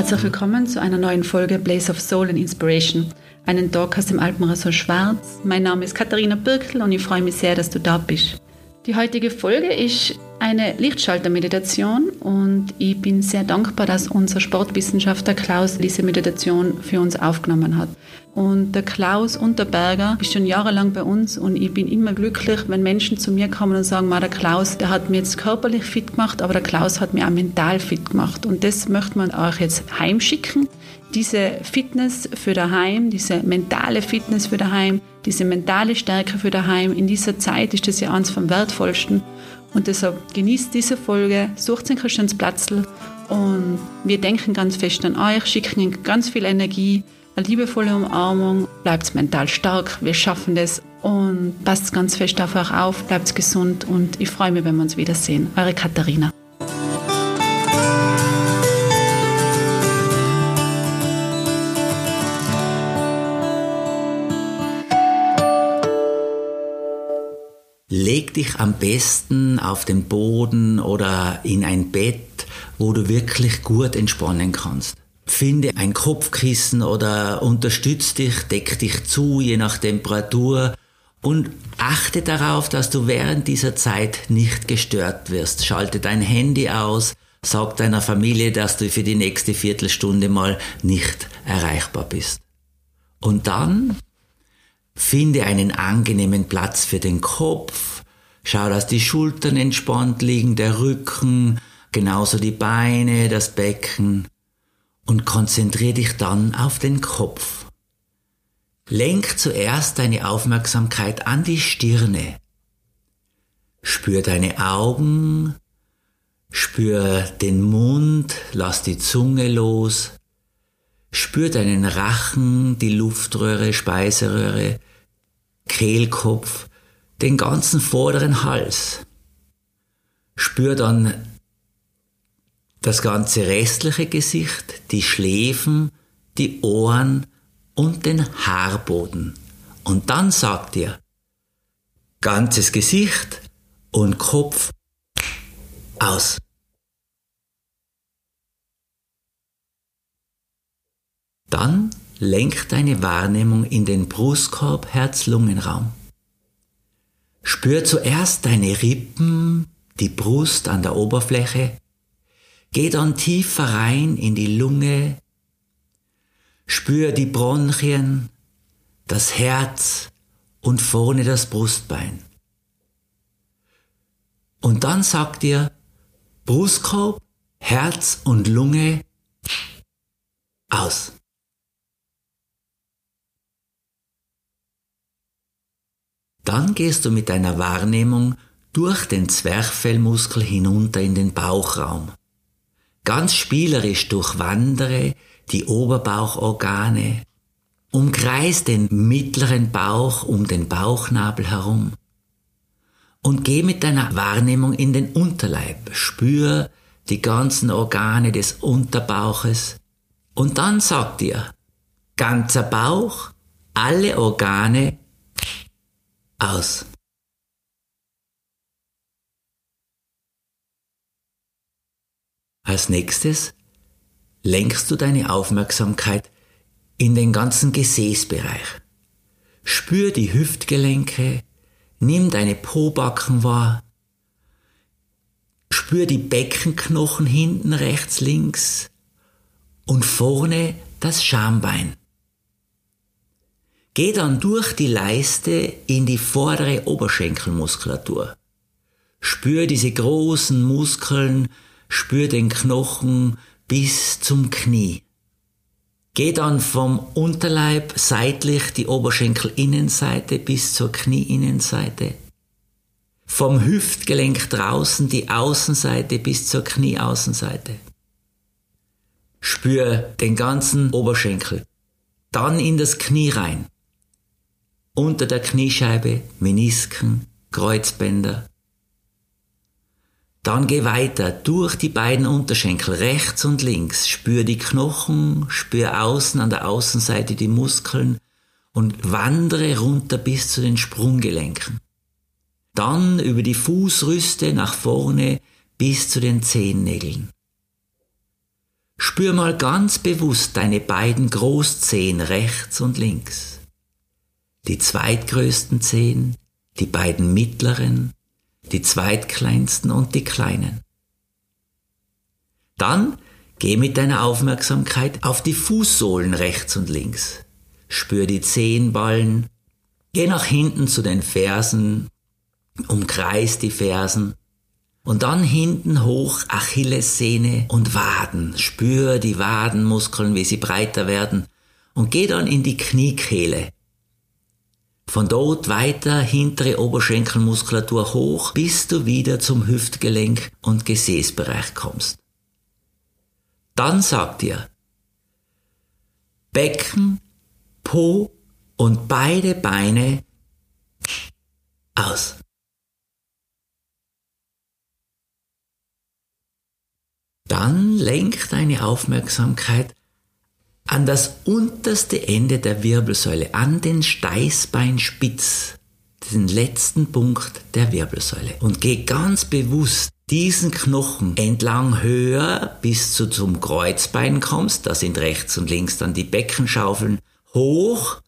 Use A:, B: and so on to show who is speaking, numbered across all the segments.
A: Herzlich willkommen zu einer neuen Folge Blaze of Soul and Inspiration, einen Talk aus dem Alpenressort Schwarz. Mein Name ist Katharina Birkel und ich freue mich sehr, dass du da bist. Die heutige Folge ist eine Lichtschaltermeditation und ich bin sehr dankbar, dass unser Sportwissenschaftler Klaus diese Meditation für uns aufgenommen hat. Und der Klaus Unterberger ist schon jahrelang bei uns und ich bin immer glücklich, wenn Menschen zu mir kommen und sagen, der Klaus, der hat mir jetzt körperlich fit gemacht, aber der Klaus hat mir auch mental fit gemacht. Und das möchte man euch jetzt heimschicken. Diese Fitness für daheim, diese mentale Fitness für daheim, diese mentale Stärke für daheim, in dieser Zeit ist das ja eines vom Wertvollsten. Und deshalb genießt diese Folge, sucht den Christiansplatzl und wir denken ganz fest an euch, schicken ganz viel Energie, eine liebevolle Umarmung, bleibt mental stark, wir schaffen das und passt ganz fest auf euch auf, bleibt gesund und ich freue mich, wenn wir uns wiedersehen. Eure Katharina.
B: Leg dich am besten auf den Boden oder in ein Bett, wo du wirklich gut entspannen kannst. Finde ein Kopfkissen oder unterstütz dich, deck dich zu, je nach Temperatur und achte darauf, dass du während dieser Zeit nicht gestört wirst. Schalte dein Handy aus, sag deiner Familie, dass du für die nächste Viertelstunde mal nicht erreichbar bist. Und dann Finde einen angenehmen Platz für den Kopf. Schau, dass die Schultern entspannt liegen, der Rücken, genauso die Beine, das Becken. Und konzentriere dich dann auf den Kopf. Lenk zuerst deine Aufmerksamkeit an die Stirne. Spür deine Augen, spür den Mund, lass die Zunge los, spür deinen Rachen, die Luftröhre, Speiseröhre, Kehlkopf, den ganzen vorderen Hals. Spür dann das ganze restliche Gesicht, die Schläfen, die Ohren und den Haarboden. Und dann sagt ihr, ganzes Gesicht und Kopf aus. Dann lenk deine Wahrnehmung in den Brustkorb, Herz-Lungen-Raum. Spür zuerst deine Rippen, die Brust an der Oberfläche. Geh dann tiefer rein in die Lunge. Spür die Bronchien, das Herz und vorne das Brustbein. Und dann sagt dir Brustkorb, Herz und Lunge aus. Dann gehst du mit deiner Wahrnehmung durch den Zwerchfellmuskel hinunter in den Bauchraum. Ganz spielerisch durchwandere die Oberbauchorgane, umkreis den mittleren Bauch um den Bauchnabel herum und geh mit deiner Wahrnehmung in den Unterleib, spür die ganzen Organe des Unterbauches und dann sag dir, ganzer Bauch, alle Organe aus. Als nächstes lenkst du deine Aufmerksamkeit in den ganzen Gesäßbereich. Spür die Hüftgelenke, nimm deine Pobacken wahr, spür die Beckenknochen hinten rechts, links und vorne das Schambein. Geh dann durch die Leiste in die vordere Oberschenkelmuskulatur. Spür diese großen Muskeln, spür den Knochen bis zum Knie. Geh dann vom Unterleib seitlich die Oberschenkelinnenseite bis zur Knieinnenseite. Vom Hüftgelenk draußen die Außenseite bis zur Knieaußenseite. Spür den ganzen Oberschenkel. Dann in das Knie rein unter der Kniescheibe, Menisken, Kreuzbänder. Dann geh weiter durch die beiden Unterschenkel rechts und links, spür die Knochen, spür außen an der Außenseite die Muskeln und wandere runter bis zu den Sprunggelenken. Dann über die Fußrüste nach vorne bis zu den Zehennägeln. Spür mal ganz bewusst deine beiden Großzehen rechts und links. Die zweitgrößten Zehen, die beiden mittleren, die zweitkleinsten und die kleinen. Dann geh mit deiner Aufmerksamkeit auf die Fußsohlen rechts und links. Spür die Zehenballen, geh nach hinten zu den Fersen, umkreis die Fersen und dann hinten hoch Achillessehne und Waden. Spür die Wadenmuskeln, wie sie breiter werden und geh dann in die Kniekehle. Von dort weiter hintere Oberschenkelmuskulatur hoch, bis du wieder zum Hüftgelenk und Gesäßbereich kommst. Dann sagt dir Becken, Po und beide Beine aus. Dann lenk deine Aufmerksamkeit an das unterste Ende der Wirbelsäule, an den Steißbeinspitz, den letzten Punkt der Wirbelsäule. Und geh ganz bewusst diesen Knochen entlang höher, bis du zum Kreuzbein kommst, da sind rechts und links dann die Beckenschaufeln, hoch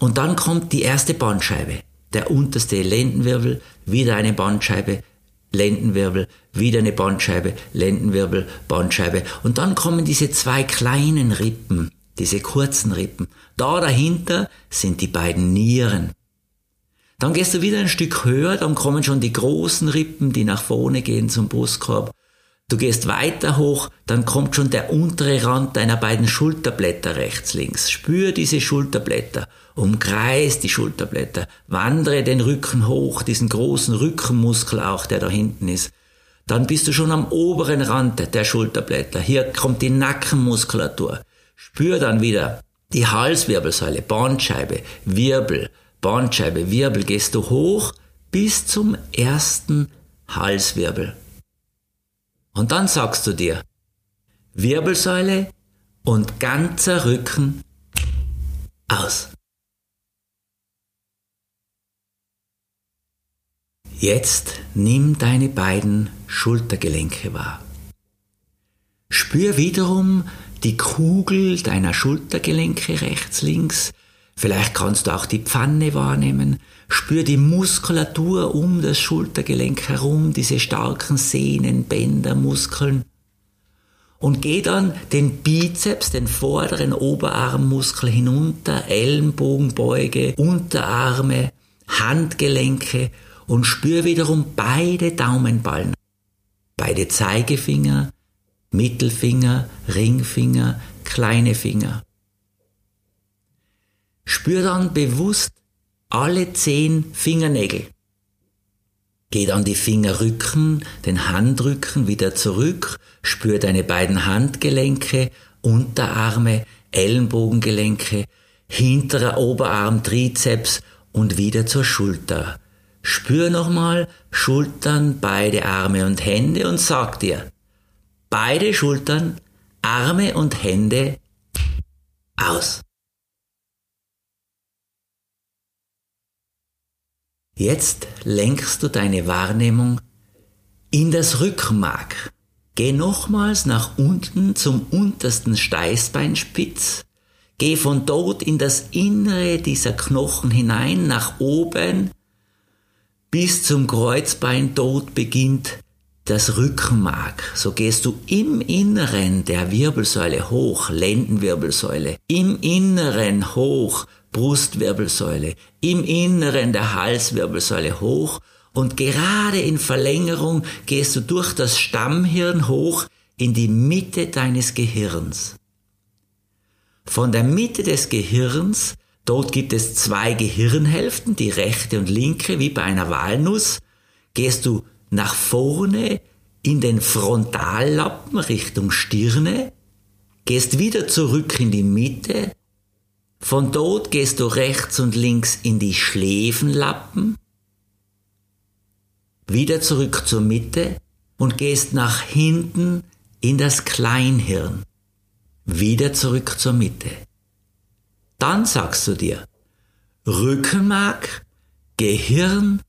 B: und dann kommt die erste Bandscheibe. Der unterste Lendenwirbel, wieder eine Bandscheibe, Lendenwirbel, wieder eine Bandscheibe, Lendenwirbel, Bandscheibe. Und dann kommen diese zwei kleinen Rippen, diese kurzen Rippen. Da dahinter sind die beiden Nieren. Dann gehst du wieder ein Stück höher, dann kommen schon die großen Rippen, die nach vorne gehen zum Brustkorb. Du gehst weiter hoch, dann kommt schon der untere Rand deiner beiden Schulterblätter rechts, links. Spür diese Schulterblätter, umkreis die Schulterblätter, wandere den Rücken hoch, diesen großen Rückenmuskel auch, der da hinten ist. Dann bist du schon am oberen Rand der Schulterblätter. Hier kommt die Nackenmuskulatur. Spür dann wieder die Halswirbelsäule, Bandscheibe, Wirbel, Bandscheibe, Wirbel gehst du hoch bis zum ersten Halswirbel. Und dann sagst du dir, Wirbelsäule und ganzer Rücken aus. Jetzt nimm deine beiden Schultergelenke wahr. Spür wiederum die Kugel deiner Schultergelenke rechts, links. Vielleicht kannst du auch die Pfanne wahrnehmen. Spür die Muskulatur um das Schultergelenk herum, diese starken Sehnen, Bänder, Muskeln. Und geh dann den Bizeps, den vorderen Oberarmmuskel hinunter, Ellenbogenbeuge, Unterarme, Handgelenke und spür wiederum beide Daumenballen, beide Zeigefinger, Mittelfinger, Ringfinger, kleine Finger. Spür dann bewusst alle zehn Fingernägel. Geh dann die Fingerrücken, den Handrücken wieder zurück, spür deine beiden Handgelenke, Unterarme, Ellenbogengelenke, hinterer Oberarm, Trizeps und wieder zur Schulter. Spür nochmal Schultern, beide Arme und Hände und sag dir, beide Schultern, Arme und Hände aus. Jetzt lenkst du deine Wahrnehmung in das Rückenmark. Geh nochmals nach unten zum untersten Steißbeinspitz. Geh von dort in das Innere dieser Knochen hinein, nach oben, bis zum Kreuzbein. Dort beginnt das Rückenmark. So gehst du im Inneren der Wirbelsäule hoch, Lendenwirbelsäule, im Inneren hoch, Brustwirbelsäule, im Inneren der Halswirbelsäule hoch und gerade in Verlängerung gehst du durch das Stammhirn hoch in die Mitte deines Gehirns. Von der Mitte des Gehirns, dort gibt es zwei Gehirnhälften, die rechte und linke, wie bei einer Walnuss, gehst du nach vorne in den Frontallappen Richtung Stirne, gehst wieder zurück in die Mitte, von dort gehst du rechts und links in die Schläfenlappen, wieder zurück zur Mitte und gehst nach hinten in das Kleinhirn, wieder zurück zur Mitte. Dann sagst du dir, Rückenmark, Gehirn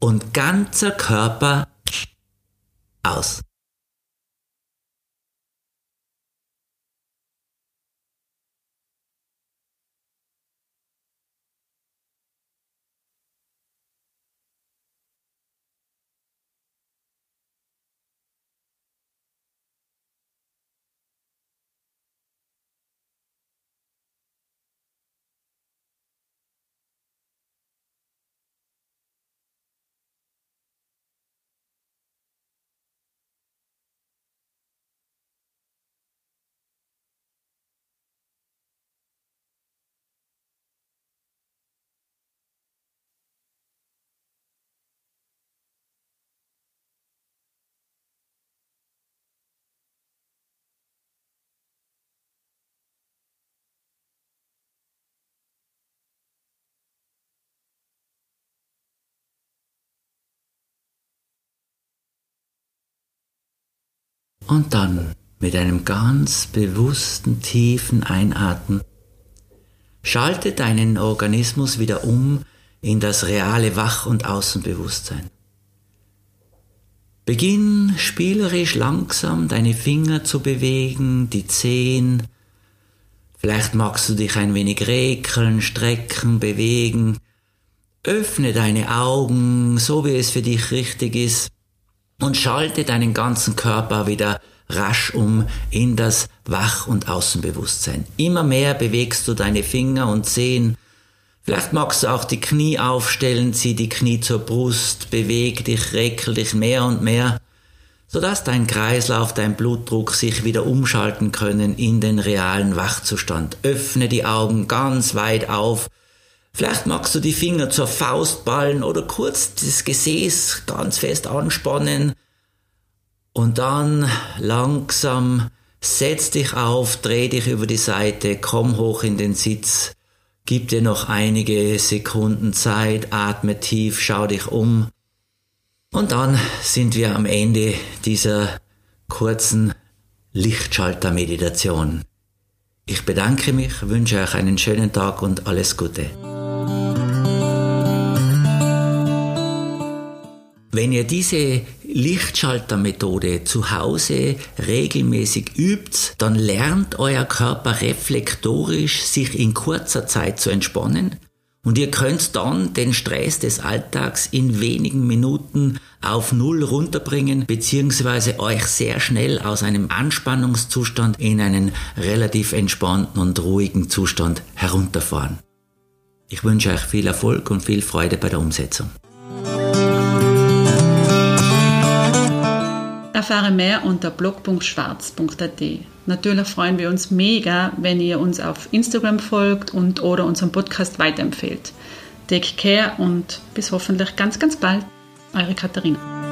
B: und ganzer Körper aus. Und dann mit einem ganz bewussten, tiefen Einatmen schalte deinen Organismus wieder um in das reale Wach- und Außenbewusstsein. Beginn spielerisch langsam deine Finger zu bewegen, die Zehen. Vielleicht magst du dich ein wenig rekeln, strecken, bewegen. Öffne deine Augen, so wie es für dich richtig ist, und schalte deinen ganzen Körper wieder rasch um in das Wach- und Außenbewusstsein. Immer mehr bewegst du deine Finger und Zehen. Vielleicht magst du auch die Knie aufstellen, zieh die Knie zur Brust, beweg dich, rekel dich mehr und mehr, sodass dein Kreislauf, dein Blutdruck sich wieder umschalten können in den realen Wachzustand. Öffne die Augen ganz weit auf. Vielleicht magst du die Finger zur Faust ballen oder kurz das Gesäß ganz fest anspannen. Und dann langsam setz dich auf, dreh dich über die Seite, komm hoch in den Sitz, gib dir noch einige Sekunden Zeit, atme tief, schau dich um. Und dann sind wir am Ende dieser kurzen Lichtschalter-Meditation. Ich bedanke mich, wünsche euch einen schönen Tag und alles Gute. Wenn ihr diese Lichtschaltermethode zu Hause regelmäßig übt, dann lernt euer Körper reflektorisch sich in kurzer Zeit zu entspannen und ihr könnt dann den Stress des Alltags in wenigen Minuten auf Null runterbringen, beziehungsweise euch sehr schnell aus einem Anspannungszustand in einen relativ entspannten und ruhigen Zustand herunterfahren. Ich wünsche euch viel Erfolg und viel Freude bei der Umsetzung.
A: Erfahre mehr unter blog.schwarz.at. Natürlich freuen wir uns mega, wenn ihr uns auf Instagram folgt und oder unseren Podcast weiterempfehlt. Take care und bis hoffentlich ganz, ganz bald. Eure Katharina.